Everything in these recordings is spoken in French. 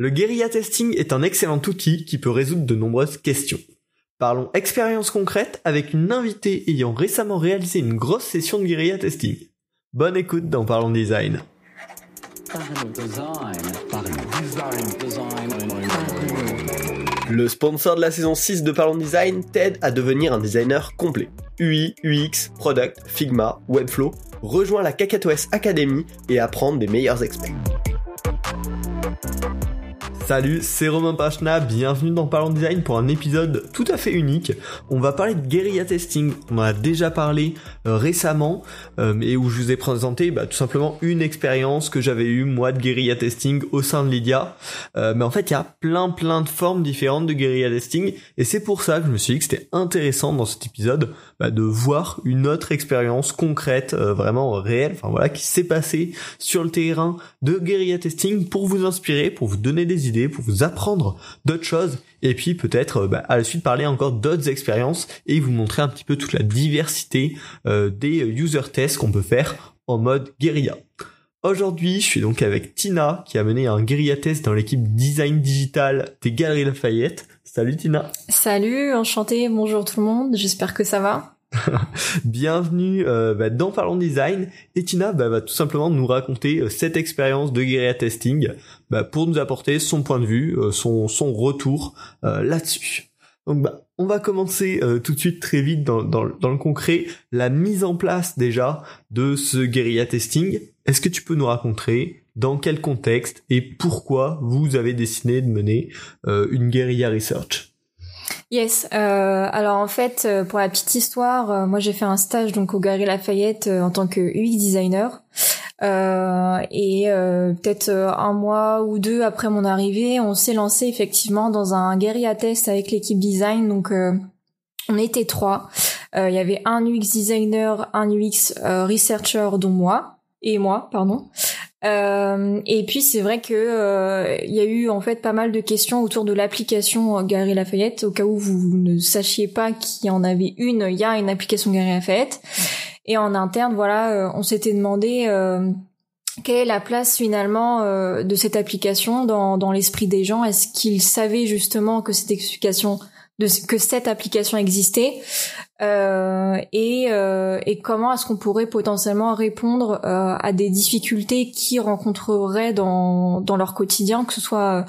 Le guérilla testing est un excellent outil qui peut résoudre de nombreuses questions. Parlons expérience concrète avec une invitée ayant récemment réalisé une grosse session de guérilla testing. Bonne écoute dans Parlons Design. Le sponsor de la saison 6 de Parlons Design t'aide à devenir un designer complet. UI, UX, Product, Figma, Webflow, rejoins la KakatoS Academy et apprends des meilleurs experts. Salut, c'est Romain Pachna, bienvenue dans Parlons Design pour un épisode tout à fait unique. On va parler de guérilla testing, on en a déjà parlé euh, récemment, euh, et où je vous ai présenté bah, tout simplement une expérience que j'avais eue moi de guérilla testing au sein de Lydia. Euh, mais en fait il y a plein plein de formes différentes de guérilla testing, et c'est pour ça que je me suis dit que c'était intéressant dans cet épisode bah, de voir une autre expérience concrète, vraiment réelle, enfin voilà, qui s'est passée sur le terrain de guérilla testing pour vous inspirer, pour vous donner des idées pour vous apprendre d'autres choses et puis peut-être euh, bah, à la suite parler encore d'autres expériences et vous montrer un petit peu toute la diversité euh, des user tests qu'on peut faire en mode guérilla. Aujourd'hui, je suis donc avec Tina qui a mené un guérilla test dans l'équipe design digital des Galeries Lafayette. Salut Tina. Salut, enchanté, bonjour tout le monde, j'espère que ça va. Bienvenue euh, bah, dans Parlons Design et Tina bah, va tout simplement nous raconter euh, cette expérience de guérilla testing bah, pour nous apporter son point de vue, euh, son, retour là-dessus. Donc bah, on va commencer tout de suite très vite dans, dans, dans, le concret, la mise en place déjà de ce guérilla testing. Est-ce que tu peux nous raconter dans quel contexte et pourquoi vous avez décidé de mener une guérilla research? Yes. Euh, alors en fait, euh, pour la petite histoire, euh, moi j'ai fait un stage donc au Galeries Lafayette en tant que UX designer. et peut-être un mois ou deux après mon arrivée, on s'est lancé effectivement dans un guérilla test avec l'équipe design. Donc on était trois. Il y avait un UX designer, un UX researcher dont moi et moi, pardon. Euh, et puis c'est vrai que euh, il y a eu en fait pas mal de questions autour de l'application Gary Lafayette. Au cas où vous ne sachiez pas qu'il y en avait une, il y a une application Gary Lafayette. Et en interne, voilà, euh, on s'était demandé quelle est la place finalement de cette application dans, dans l'esprit des gens? Est-ce qu'ils savaient justement que cette application de que cette application existait euh, et, euh, et comment est-ce qu'on pourrait potentiellement répondre euh, à des difficultés qu'ils rencontreraient dans, dans leur quotidien, que ce soit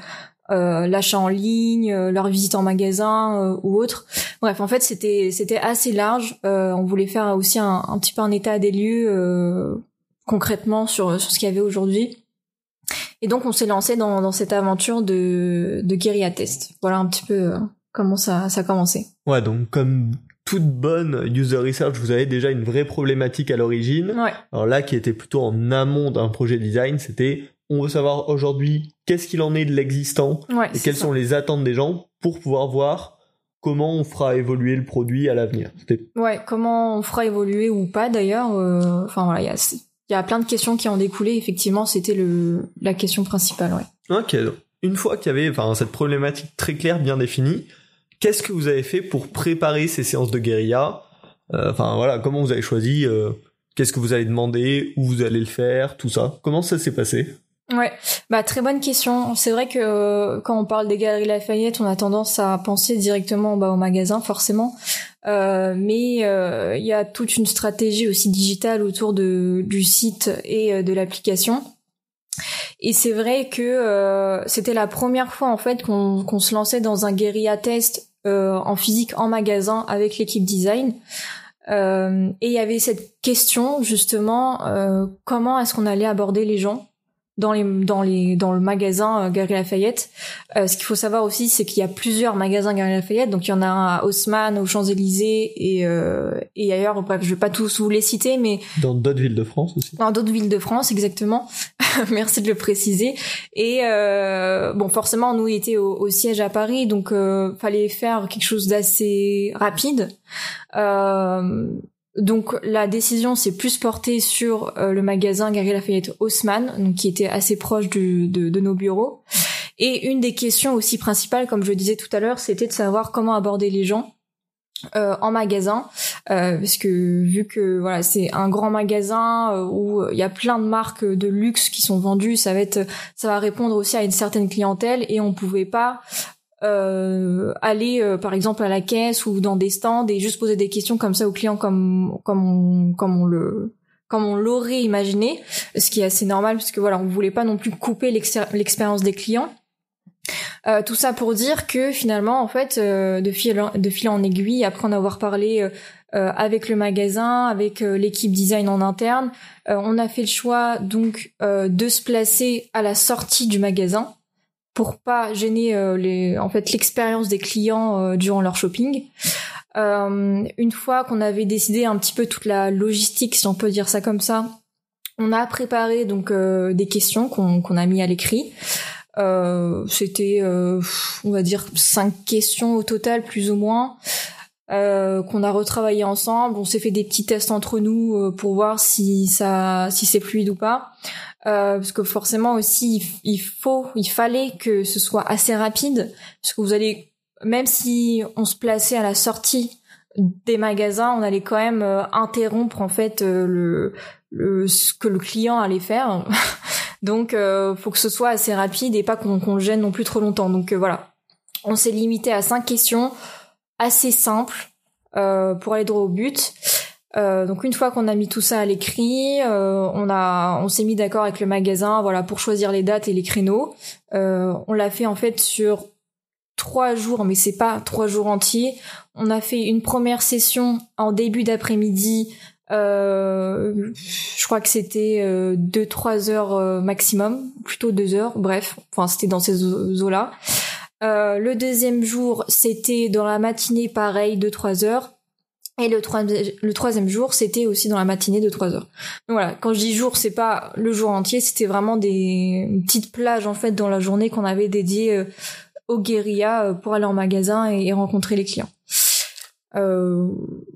euh, l'achat en ligne, euh, leur visite en magasin ou autre. Bref, en fait, c'était c'était assez large. on voulait faire aussi un, un, petit peu un état des lieux concrètement sur sur ce qu'il y avait aujourd'hui. Et donc, on s'est lancé dans, dans cette aventure de de guérilla test. Voilà un petit peu comment ça ça a commencé. Ouais, donc comme toute bonne user research, vous avez déjà une vraie problématique à l'origine. Alors là, qui était plutôt en amont d'un projet design, c'était on veut savoir aujourd'hui qu'est-ce qu'il en est de l'existant et quelles sont les attentes des gens pour pouvoir voir comment on fera évoluer le produit à l'avenir. Ouais, comment on fera évoluer ou pas d'ailleurs. Euh, enfin voilà, il y a, y a plein de questions qui en découlaient. Effectivement, c'était la question principale. Ouais. Ok. Une fois qu'il y avait enfin cette problématique très claire, bien définie, Qu'est-ce que vous avez fait pour préparer ces séances de guérilla? Euh, Enfin voilà, comment vous avez choisi euh, Qu'est-ce que vous allez demander Où vous allez le faire Tout ça? Comment ça s'est passé? Ouais, bah très bonne question. C'est vrai que euh, quand on parle des galeries Lafayette, on a tendance à penser directement bah, au magasin, forcément. mais il y a toute une stratégie aussi digitale autour de, du site et de l'application. Et c'est vrai que c'était la première fois en fait qu'on se lançait dans un guérilla test euh, en physique en magasin avec l'équipe design. Euh, et il y avait cette question justement euh, comment est-ce qu'on allait aborder les gens dans les dans les dans le magasin euh, Galerie Lafayette. Euh, ce qu'il faut savoir aussi, c'est qu'il y a plusieurs magasins Galerie Lafayette. Donc il y en a un à Haussmann, aux Champs Élysées et euh, et ailleurs. Bref, je vais pas tous vous les citer, mais dans d'autres villes de France aussi. Dans d'autres villes de France, exactement. Merci de le préciser. Et euh, bon, forcément, nous étions au, au siège à Paris, donc euh, fallait faire quelque chose d'assez rapide. Euh, donc la décision s'est plus portée sur euh, le magasin Gary Lafayette Haussmann, donc qui était assez proche de, de, nos bureaux. Et une des questions aussi principales, comme je disais tout à l'heure, c'était de savoir comment aborder les gens. en magasin parce que vu que voilà c'est un grand magasin où il y a plein de marques de luxe qui sont vendues ça va être ça va répondre aussi à une certaine clientèle et on pouvait pas euh, aller euh, par exemple à la caisse ou dans des stands et juste poser des questions comme ça aux clients comme comme on, comme on le comme on l'aurait imaginé, ce qui est assez normal parce que voilà, on voulait pas non plus couper l'expérience des clients. Euh, tout ça pour dire que finalement, en fait, euh, de fil de fil en aiguille, après en avoir parlé avec le magasin, avec l'équipe design en interne, on a fait le choix donc de se placer à la sortie du magasin pour pas gêner euh, les, en fait l'expérience des clients euh, durant leur shopping. Euh, une fois qu'on avait décidé un petit peu toute la logistique, si on peut dire ça comme ça, on a préparé donc des questions qu'on a mis à l'écrit. C'était, on va dire, cinq questions au total, plus ou moins. qu'on a retravaillé ensemble. On s'est fait des petits tests entre nous pour voir si ça, si c'est fluide ou pas. Euh, parce que forcément aussi il faut, il fallait que ce soit assez rapide, parce que vous allez, même si on se plaçait à la sortie des magasins, on allait quand même euh, interrompre en fait euh, le, le, ce que le client allait faire. Donc euh, faut que ce soit assez rapide et pas qu'on le gêne non plus trop longtemps. Donc voilà, on s'est limité à cinq questions assez simples pour aller droit au but. Euh, donc une fois qu'on a mis tout ça à l'écrit, euh, on a, on s'est mis d'accord avec le magasin, voilà, pour choisir les dates et les créneaux. Euh, on l'a fait en fait sur trois jours, mais c'est pas trois jours entiers. On a fait une première session en début d'après-midi. je crois que c'était deux trois heures maximum, plutôt deux heures. Bref, enfin c'était dans ces eaux là. le deuxième jour, c'était dans la matinée, pareil, deux trois heures. Et le, le troisième jour, c'était aussi dans la matinée de 3 heures. Donc voilà, quand je dis jour, c'est pas le jour entier, c'était vraiment des petites plages en fait dans la journée qu'on avait dédiées euh, aux guérillas euh, pour aller en magasin et, rencontrer les clients. Euh,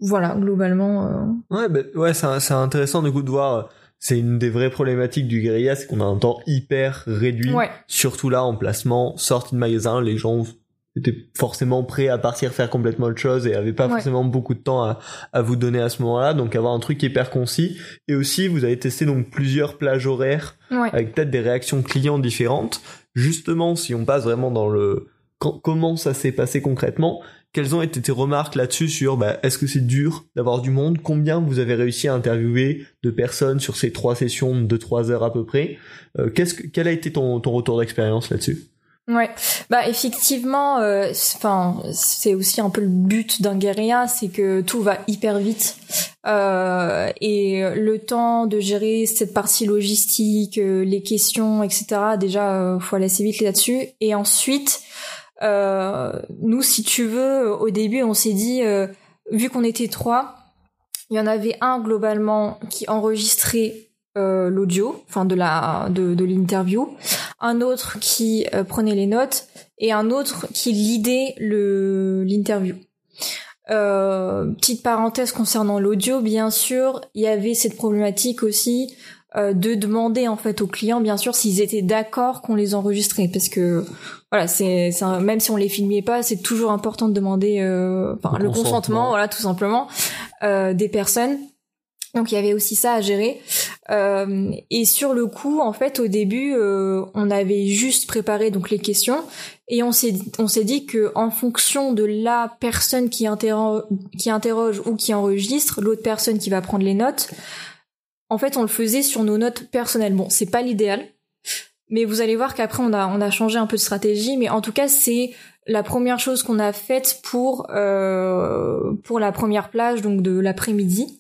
voilà, globalement. Ouais, bah, ouais, c'est intéressant du coup de voir. C'est une des vraies problématiques du guérilla, c'est qu'on a un temps hyper réduit. Surtout là, en placement, sortie de magasin, les gens était forcément prêt à partir faire complètement autre chose et avait pas forcément beaucoup de temps à, à vous donner à ce moment-là. Donc avoir un truc hyper concis. Et aussi vous avez testé donc plusieurs plages horaires avec peut-être des réactions clients différentes. Justement si on passe vraiment dans le comment ça s'est passé concrètement quelles ont été tes remarques là-dessus sur bah, est-ce que c'est dur d'avoir du monde? Combien vous avez réussi à interviewer de personnes sur ces trois sessions de trois heures à peu près? Euh, qu'est-ce que, quel a été ton, ton retour d'expérience là-dessus? Ouais, bah effectivement, euh, enfin c'est aussi un peu le but d'un guérilla, c'est que tout va hyper vite euh, et le temps de gérer cette partie logistique, euh, les questions, etc. Déjà, faut aller assez vite là-dessus. Et ensuite, nous, si tu veux, au début, on s'est dit, vu qu'on était trois, il y en avait un globalement qui enregistrait euh, l'audio, enfin de la de, de l'interview, un autre qui euh, prenait les notes et un autre qui lidait le l'interview. Euh, petite parenthèse concernant l'audio, bien sûr, il y avait cette problématique aussi euh, de demander en fait aux clients, bien sûr, s'ils étaient d'accord qu'on les enregistrait, parce que voilà, c'est même si on les filmait pas, c'est toujours important de demander le, le consentement, voilà, tout simplement, des personnes. Donc il y avait aussi ça à gérer. Euh, et sur le coup, en fait, au début, euh, on avait juste préparé donc les questions et on s'est on s'est dit que en fonction de la personne qui interroge, qui interroge ou qui enregistre, l'autre personne qui va prendre les notes, en fait, on le faisait sur nos notes personnelles. Bon, c'est pas l'idéal, mais vous allez voir qu'après on a on a changé un peu de stratégie, mais en tout cas c'est la première chose qu'on a faite pour euh, pour la première plage donc de l'après-midi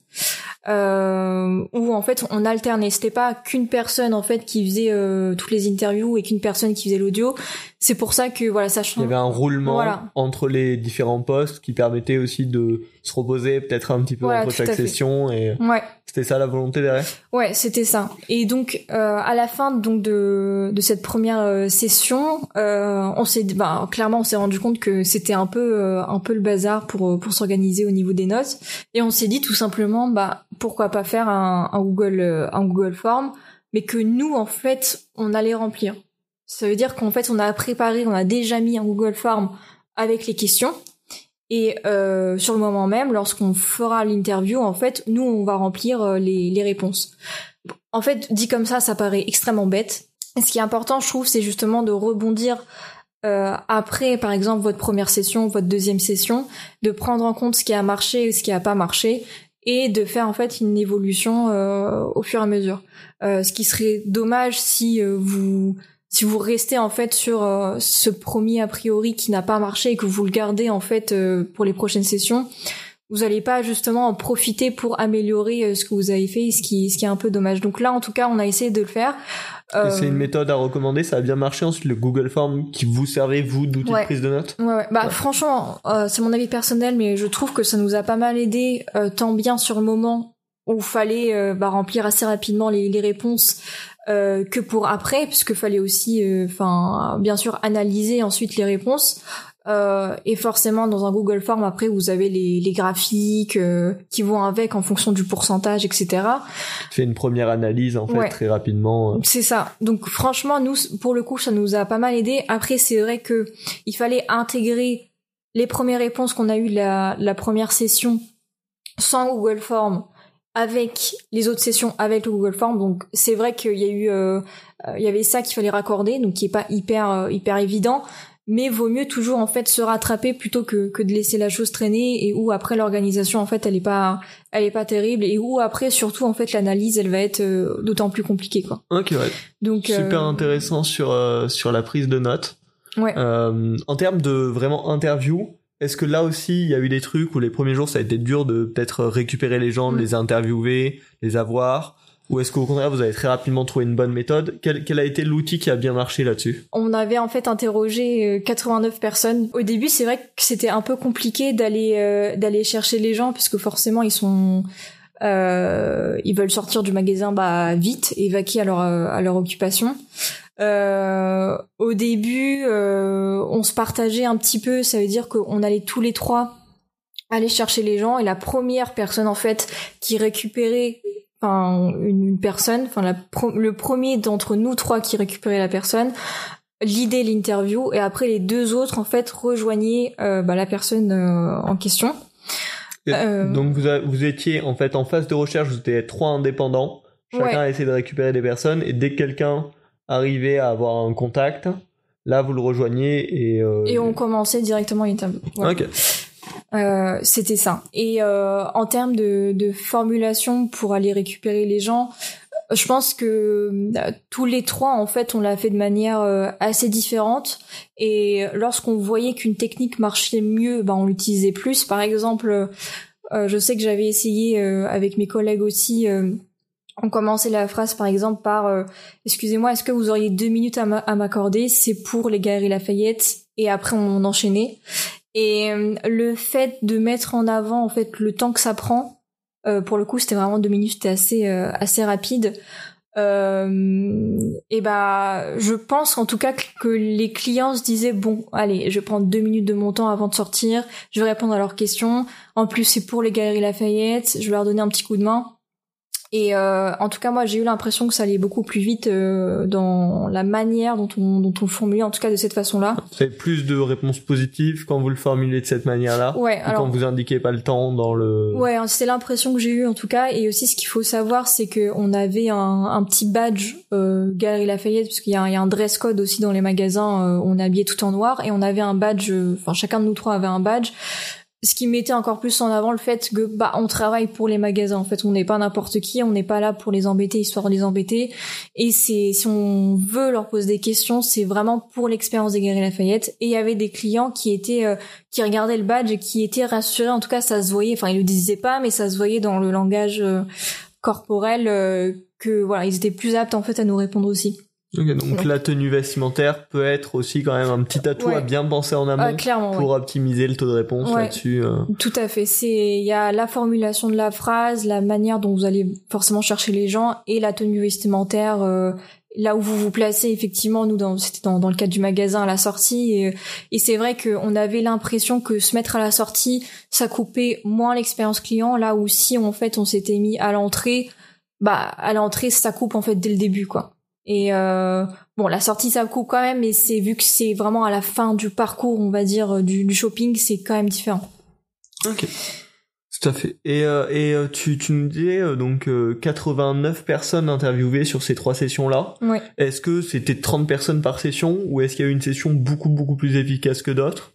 euh, où en fait on alternait. C'était pas qu'une personne en fait qui faisait euh, toutes les interviews et qu'une personne qui faisait l'audio. C'est pour ça que voilà ça change. Il y avait un roulement entre les différents postes qui permettait aussi de se reposer peut-être un petit peu entre chaque session et ouais. c'était ça la volonté derrière? Ouais, c'était ça. Et donc euh, à la fin donc de de cette première euh, session, euh, on s'est bah clairement on s'est rendu compte que c'était un peu euh, un peu le bazar pour pour s'organiser au niveau des notes et on s'est dit tout simplement bah pourquoi pas faire un, un Google un Google Form mais que nous en fait on allait remplir. Ça veut dire qu'en fait on a préparé, on a déjà mis un Google Form avec les questions Et euh, sur le moment même, lorsqu'on fera l'interview, en fait, nous, on va remplir euh, les, les réponses. En fait, dit comme ça, ça paraît extrêmement bête. Ce qui est important, je trouve, c'est justement de rebondir euh, après, par exemple, votre première session, votre deuxième session, de prendre en compte ce qui a marché et ce qui a pas marché, et de faire en fait une évolution euh, au fur et à mesure. Euh, ce qui serait dommage si euh, vous si vous restez en fait sur euh, ce premier a priori qui n'a pas marché et que vous le gardez en fait euh, pour les prochaines sessions, vous n'allez pas justement en profiter pour améliorer ce que vous avez fait, ce qui ce qui est un peu dommage. Donc là, en tout cas, on a essayé de le faire. Euh... C'est une méthode à recommander, ça a bien marché. Ensuite, le Google Form qui vous servait, vous, d'outil ouais. de prise de notes Ouais, ouais. Bah, Ouais. franchement, euh, c'est mon avis personnel, mais je trouve que ça nous a pas mal aidé, euh, tant bien sur le moment où fallait euh, bah, remplir assez rapidement les, les réponses, euh, que pour après, puisque fallait aussi, enfin, bien sûr, analyser ensuite les réponses. Euh, et forcément, dans un Google Form, après, vous avez les, les graphiques euh, qui vont avec en fonction du pourcentage, etc. Tu fais une première analyse, en fait, Ouais. très rapidement. C'est ça. Donc franchement, nous, pour le coup, ça nous a pas mal aidé. Après, c'est vrai que il fallait intégrer les premières réponses qu'on a eues la, la première session sans Google Form avec les autres sessions avec le Google Form. Donc c'est vrai qu'il y a eu, euh, euh, il y avait ça qu'il fallait raccorder, donc qui est pas hyper euh, hyper évident. Mais vaut mieux toujours en fait se rattraper plutôt que, que de laisser la chose traîner et où après l'organisation en fait elle est pas elle est pas terrible et où après surtout en fait l'analyse elle va être euh, d'autant plus compliquée quoi. Ok, ouais. Donc Super intéressant sur, euh, sur la prise de notes. Ouais. Euh, en termes de vraiment interview, est-ce que là aussi il y a eu des trucs où les premiers jours ça a été dur de peut-être récupérer les gens, de Mm. les interviewer, les avoir? Ou est-ce qu'au contraire vous avez très rapidement trouvé une bonne méthode? Quel, quel a été l'outil qui a bien marché là-dessus? On avait en fait interrogé euh, 89 personnes. Au début, c'est vrai que c'était un peu compliqué d'aller euh, d'aller chercher les gens parce que forcément ils sont euh, ils veulent sortir du magasin bah vite et vaquer à leur euh, à leur occupation. Euh, au début, euh, on se partageait un petit peu. Ça veut dire qu'on allait tous les trois aller chercher les gens. Et la première personne en fait qui récupérait enfin une, personne enfin la le premier d'entre nous trois qui récupérait la personne l'idée l'interview. Et après les deux autres en fait rejoignaient euh, bah, la personne euh, en question. Euh, Donc vous, a- vous étiez en fait en phase de recherche, vous étiez trois indépendants, chacun Ouais. a essayé de récupérer des personnes. Et dès que quelqu'un arrivait à avoir un contact, là vous le rejoignez et... euh, et on commençait directement l'interview Voilà. Ok. Euh, c'était ça. Et euh, en termes de, de formulation pour aller récupérer les gens, euh, je pense que euh, tous les trois, en fait, on l'a fait de manière euh, assez différente. Et lorsqu'on voyait qu'une technique marchait mieux, ben, on l'utilisait plus. Par exemple, euh, je sais que j'avais essayé euh, avec mes collègues aussi. On commençait la phrase par exemple par euh, Excusez-moi, est-ce que vous auriez deux minutes à m'a- à m'accorder? C'est pour les Galeries Lafayette. Et après, on enchaînait. Et euh, le fait de mettre en avant en fait le temps que ça prend, euh, pour le coup c'était vraiment deux minutes, c'était assez euh, assez rapide. Euh, et bah je pense en tout cas que, les clients se disaient bon allez je prendre deux minutes de mon temps avant de sortir, je vais répondre à leurs questions. En plus c'est pour les galeries Lafayette, je vais leur donner un petit coup de main. Et euh, en tout cas, moi, j'ai eu l'impression que ça allait beaucoup plus vite euh, dans la manière dont on, dont on formulait, en tout cas de cette façon-là. Avez plus de réponses positives quand vous le formulez de cette manière-là Ouais, ou alors quand vous indiquez pas le temps dans le... Ouais, hein, c'est l'impression que j'ai eue en tout cas. Et aussi, ce qu'il faut savoir, c'est que on avait un, un petit badge euh, Galerie Lafayette, parce qu'il y, a un- il y a un dress code aussi dans les magasins. euh, on est habillé tout en noir et on avait un badge. euh, Enfin, chacun de nous trois avait un badge. Ce qui mettait encore plus en avant le fait que bah on travaille pour les magasins. En fait, on n'est pas n'importe qui, on n'est pas là pour les embêter histoire de les embêter. Et c'est si on veut leur poser des questions, c'est vraiment pour l'expérience des Galeries Lafayette. Et il y avait des clients qui étaient euh, qui regardaient le badge qui étaient rassurés. En tout cas, ça se voyait. Enfin, ils le disaient pas, mais ça se voyait dans le langage euh, corporel euh, que voilà, ils étaient plus aptes en fait à nous répondre aussi. Donc Ouais. la tenue vestimentaire peut être aussi quand même un petit atout Ouais. à bien penser en amont Ah, pour ouais. optimiser le taux de réponse là-dessus. euh. Tout à fait. C'est il y a la formulation de la phrase, la manière dont vous allez forcément chercher les gens et la tenue vestimentaire. euh, là où vous vous placez effectivement nous dans c'était dans, dans le cadre du magasin à la sortie et, et c'est vrai qu'on avait l'impression que se mettre à la sortie ça coupait moins l'expérience client là où si en fait on s'était mis à l'entrée bah à l'entrée ça coupe en fait dès le début quoi et euh, bon la sortie ça coupe quand même mais c'est vu que c'est vraiment à la fin du parcours on va dire du, du shopping c'est quand même différent Ok. Tout à fait. Et, euh, et euh, tu, tu nous disais euh, donc 89 personnes interviewées sur ces trois sessions-là. Oui. Est-ce que c'était 30 personnes par session ou est-ce qu'il y a eu une session beaucoup beaucoup plus efficace que d'autres?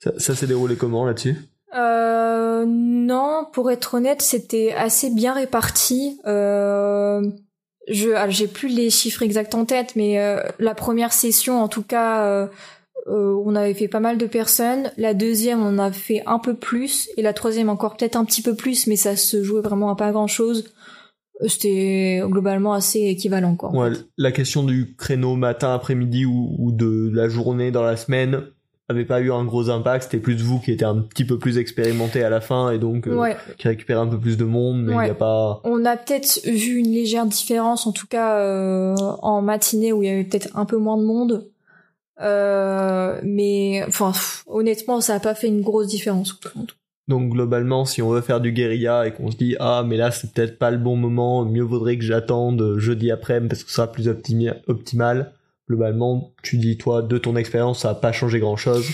Ça, ça s'est déroulé comment là-dessus? Euh, Non, pour être honnête, c'était assez bien réparti. Euh, je, j'ai plus les chiffres exacts en tête, mais la première session, en tout cas euh, on avait fait pas mal de personnes. La deuxième, on a fait un peu plus. Et la troisième, encore peut-être un petit peu plus, mais ça se jouait vraiment à pas grand-chose. Euh, c'était globalement assez équivalent. Quoi, ouais, la question du créneau matin, après-midi ou, de la journée dans la semaine avait pas eu un gros impact. C'était plus vous qui étiez un petit peu plus expérimenté à la fin et donc euh, qui récupérait un peu plus de monde, mais il a pas. On a peut-être vu une légère différence, en tout cas en matinée où il y avait peut-être un peu moins de monde. Euh, mais enfin, honnêtement, ça n'a pas fait une grosse différence. Donc globalement, si on veut faire du guérilla et qu'on se dit ah mais là c'est peut-être pas le bon moment, mieux vaudrait que j'attende jeudi après parce que ça sera plus optimal. Globalement, tu dis toi de ton expérience, ça a pas changé grand-chose.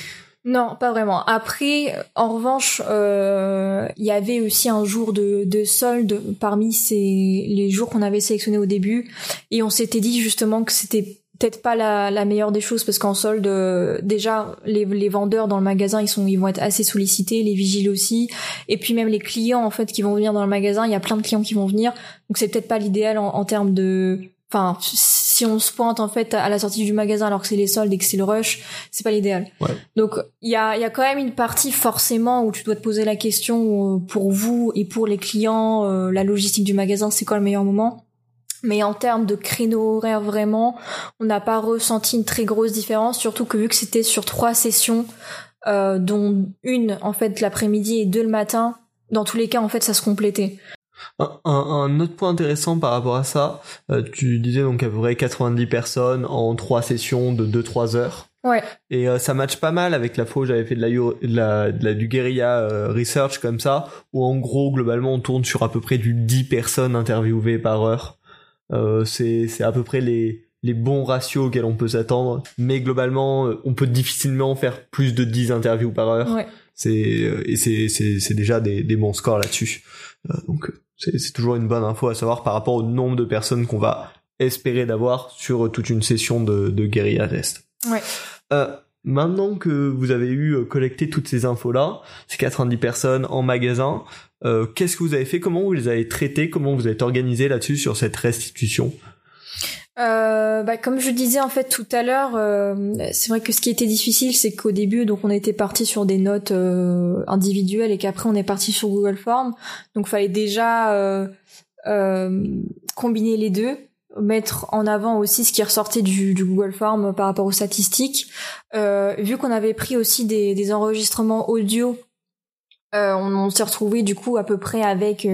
Non, pas vraiment. Après, en revanche, euh, il y avait aussi un jour de, de solde parmi ces les jours qu'on avait sélectionnés au début, et on s'était dit justement que c'était peut-être pas la, la, meilleure des choses parce qu'en solde euh, déjà les, les, vendeurs dans le magasin ils sont ils vont être assez sollicités les vigiles aussi et puis même les clients en fait qui vont venir dans le magasin il y a plein de clients qui vont venir donc c'est peut-être pas l'idéal en, en, termes de enfin si on se pointe en fait à la sortie du magasin alors que c'est les soldes et que c'est le rush c'est pas l'idéal ouais. donc il y a il y a quand même une partie forcément où tu dois te poser la question euh, pour vous et pour les clients euh, la logistique du magasin c'est quoi le meilleur moment? Mais en termes de créneau horaire vraiment, on n'a pas ressenti une très grosse différence, surtout que vu que c'était sur trois sessions, euh, dont une en fait l'après-midi et deux le matin, dans tous les cas en fait ça se complétait. Un, un, autre point intéressant par rapport à ça, euh, tu disais donc à peu près 90 personnes en trois sessions de 2-3 heures. Ouais. Et euh, ça match pas mal avec la fois où j'avais fait de la, de la, du guérilla euh, research comme ça, où en gros globalement on tourne sur à peu près du 10 personnes interviewées par heure. Euh, c'est c'est à peu près les les bons ratios auxquels on peut s'attendre, mais globalement, euh, on peut difficilement faire plus de 10 interviews par heure. Ouais. C'est et c'est c'est c'est déjà des des bons scores là-dessus. donc c'est toujours une bonne info à savoir par rapport au nombre de personnes qu'on va espérer d'avoir sur toute une session de de guérilla test. Ouais. Euh, maintenant que vous avez eu collecté toutes ces infos là, ces 90 personnes en magasin, euh, qu'est-ce que vous avez fait? Comment vous les avez traités? Comment vous êtes organisé là-dessus sur cette restitution? Euh, bah, comme je disais en fait tout à l'heure, euh, c'est vrai que ce qui était difficile, c'est qu'au début, donc on était parti sur des notes euh, individuelles et qu'après on est parti sur Google Form. Donc fallait déjà euh, combiner les deux, mettre en avant aussi ce qui ressortait du, du Google Form par rapport aux statistiques. vu qu'on avait pris aussi des, des enregistrements audio euh, on, s'est retrouvé du coup à peu près avec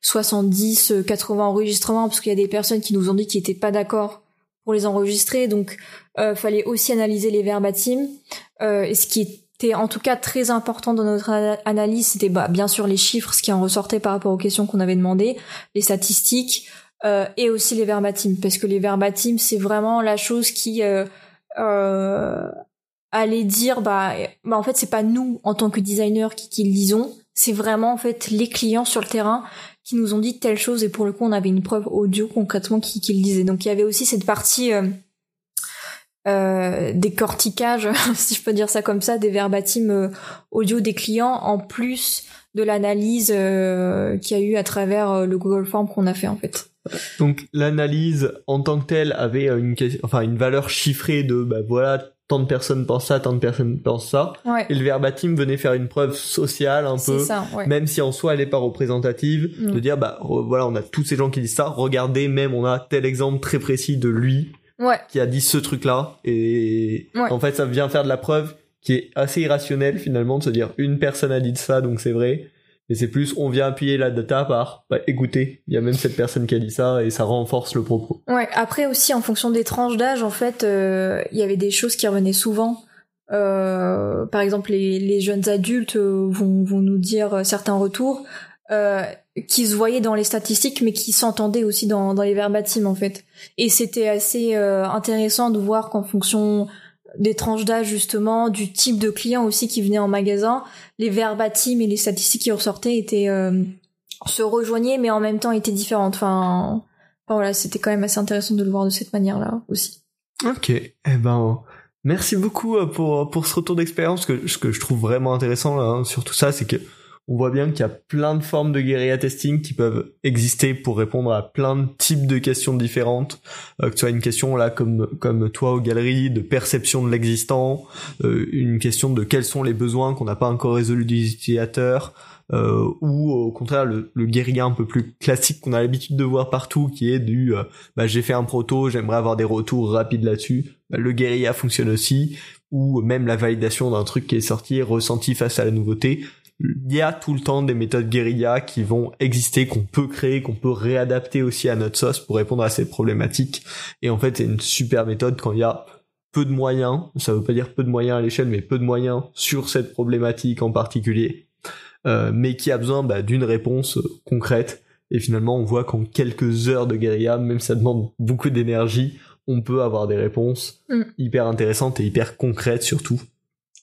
70, euh, 80 euh, enregistrements parce qu'il y a des personnes qui nous ont dit qu'ils étaient pas d'accord pour les enregistrer, donc euh, fallait aussi analyser les verbatims. Euh, et ce qui était en tout cas très important dans notre analyse, c'était bah, bien sûr les chiffres, ce qui en ressortait par rapport aux questions qu'on avait demandées, les statistiques euh, et aussi les verbatims, parce que les verbatims c'est vraiment la chose qui euh, aller dire bah, bah en fait c'est pas nous en tant que designer qui, qui le disons. C'est vraiment en fait les clients sur le terrain qui nous ont dit telle chose et pour le coup on avait une preuve audio concrètement qui, qui le disait donc il y avait aussi cette partie euh, euh, des cortiquages si je peux dire ça comme ça des verbatims euh, audio des clients en plus de l'analyse euh, qu'il y a eu à travers euh, le Google Form qu'on a fait en fait. Donc l'analyse en tant que telle avait une enfin une valeur chiffrée de bah voilà tant de personnes pensent ça, tant de personnes pensent ça. Et le verbatim venait faire une preuve sociale un peu, même si en soi elle est pas représentative, mm. de dire bah voilà on a tous ces gens qui disent ça, regardez même on a tel exemple très précis de lui qui a dit ce truc là et en fait ça vient faire de la preuve qui est assez irrationnelle finalement de se dire une personne a dit ça donc c'est vrai et c'est plus, on vient appuyer la data par, bah, écoutez, il y a même cette personne qui a dit ça et ça renforce le propos. Ouais. Après aussi, en fonction des tranches d'âge, en fait, euh, il y avait des choses qui revenaient souvent. Euh, par exemple, les, jeunes adultes euh, vont, nous dire certains retours euh, qui se voyaient dans les statistiques, mais qui s'entendaient aussi dans, les verbatims en fait. Et c'était assez intéressant de voir qu'en fonction des tranches d'âge justement, du type de client aussi qui venait en magasin, les verbatims et les statistiques qui ressortaient étaient euh, se rejoignaient mais en même temps étaient différentes. Enfin, voilà, c'était quand même assez intéressant de le voir de cette manière-là aussi. Ok, eh ben merci beaucoup euh, pour pour ce retour d'expérience. Que ce que je trouve vraiment intéressant là, hein, sur tout ça, c'est que on voit bien qu'il y a plein de formes de guérilla testing qui peuvent exister pour répondre à plein de types de questions différentes, euh, que ce soit une question là comme comme toi aux galeries de perception de l'existant, euh, une question de quels sont les besoins qu'on n'a pas encore résolus des utilisateurs, euh, ou au contraire le, le guérilla un peu plus classique qu'on a l'habitude de voir partout, qui est du bah, j'ai fait un proto, j'aimerais avoir des retours rapides là-dessus. Bah, le guérilla fonctionne aussi, ou même la validation d'un truc qui est sorti, ressenti face à la nouveauté il y a tout le temps des méthodes guérilla qui vont exister, qu'on peut créer, qu'on peut réadapter aussi à notre sauce pour répondre à ces problématiques. Et en fait, c'est une super méthode quand il y a peu de moyens, ça veut pas dire peu de moyens à l'échelle, mais peu de moyens sur cette problématique en particulier, euh, mais qui a besoin bah, d'une réponse euh, concrète. Et finalement, on voit qu'en quelques heures de guérilla, même ça demande beaucoup d'énergie, on peut avoir des réponses mm. hyper intéressantes et hyper concrètes surtout.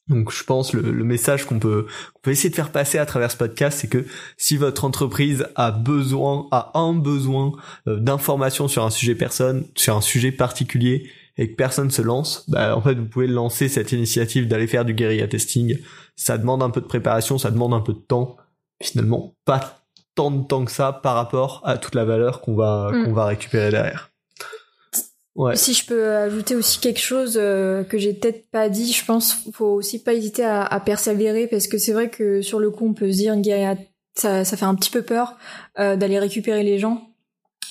Donc je pense le, le message qu'on peut, peut essayer de faire passer à travers ce podcast, c'est que si votre entreprise a besoin, a un besoin euh, d'informations sur un sujet personne, sur un sujet particulier, et que personne se lance, bah en fait vous pouvez lancer cette initiative d'aller faire du guérilla testing. Ça demande un peu de préparation, ça demande un peu de temps. Finalement, pas tant de temps que ça par rapport à toute la valeur qu'on va mm. qu'on va récupérer derrière. Si je peux ajouter aussi quelque chose euh, que j'ai peut-être pas dit, je pense faut aussi pas hésiter à, à persévérer parce que c'est vrai que sur le coup on peut se dire ça, ça fait un petit peu peur euh, d'aller récupérer les gens,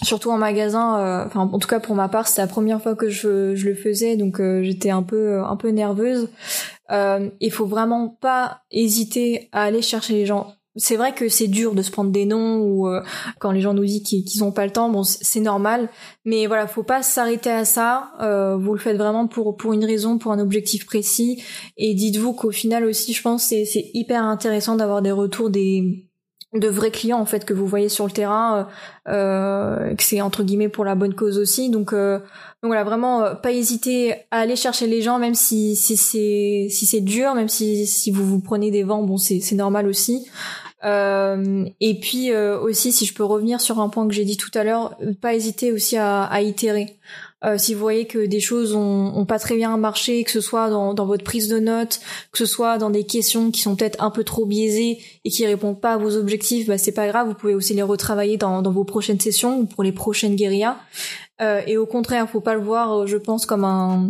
surtout en magasin. Euh, enfin en tout cas pour ma part c'était la première fois que je, je le faisais donc j'étais un peu un peu nerveuse. Il faut vraiment pas hésiter à aller chercher les gens c'est vrai que c'est dur de se prendre des noms ou euh, quand les gens nous disent qu'ils ont pas le temps, bon c'est normal, mais voilà, faut pas s'arrêter à ça. Euh, vous le faites vraiment pour pour une raison, pour un objectif précis, et dites-vous qu'au final aussi, je pense c'est c'est hyper intéressant d'avoir des retours des de vrais clients en fait que vous voyez sur le terrain, euh, que c'est entre guillemets pour la bonne cause aussi. Donc, donc voilà, vraiment pas hésiter à aller chercher les gens, même si, si c'est si c'est dur, même si si vous vous prenez des vents, bon c'est c'est normal aussi. Euh, et puis euh, aussi, si je peux revenir sur un point que j'ai dit tout à l'heure, pas hésiter aussi à, à itérer. Euh, si vous voyez que des choses ont, ont, pas très bien marché, que ce soit dans, dans, votre prise de notes, que ce soit dans des questions qui sont peut-être un peu trop biaisées et qui répondent pas à vos objectifs, bah c'est pas grave, vous pouvez aussi les retravailler dans, dans vos prochaines sessions ou pour les prochaines guérillas. Euh, et au contraire, faut pas le voir, je pense, comme un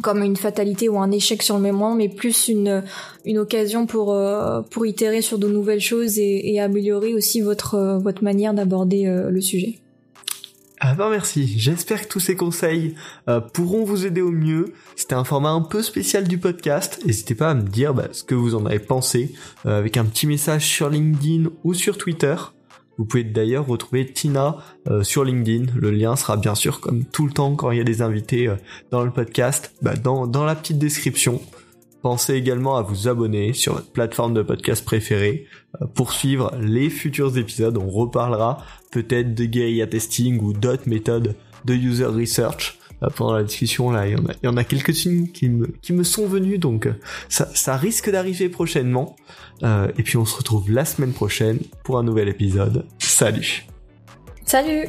comme une fatalité ou un échec sur le mémoire, mais plus une une occasion pour euh, pour itérer sur de nouvelles choses et, et améliorer aussi votre euh, votre manière d'aborder euh, le sujet. Ah ben merci, j'espère que tous ces conseils pourront vous aider au mieux. C'était un format un peu spécial du podcast. N'hésitez pas à me dire bah, ce que vous en avez pensé avec un petit message sur LinkedIn ou sur Twitter. Vous pouvez d'ailleurs retrouver Tina euh, sur LinkedIn. Le lien sera bien sûr comme tout le temps quand il y a des invités euh, dans le podcast, bah, dans, dans la petite description. Pensez également à vous abonner sur votre plateforme de podcast préférée euh, pour suivre les futurs épisodes. On reparlera peut-être de guérilla testing ou d'autres méthodes de user research pendant la discussion là il y en a, il y en a quelques-unes qui me, qui me sont venues donc ça, ça risque d'arriver prochainement. Euh, et puis on se retrouve la semaine prochaine pour un nouvel épisode. Salut. Salut